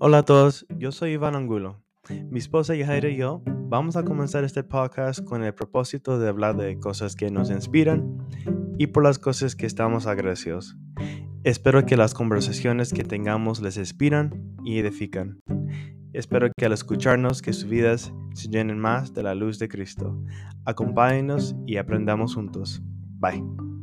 Hola a todos, yo soy Iván Angulo. Mi esposa Yajaira y yo vamos a comenzar este podcast con el propósito de hablar de cosas que nos inspiran y por las cosas que estamos agradecidos. Espero que las conversaciones que tengamos les inspiran y edifican. Espero que al escucharnos que sus vidas se llenen más de la luz de Cristo. Acompáñenos y aprendamos juntos. Bye.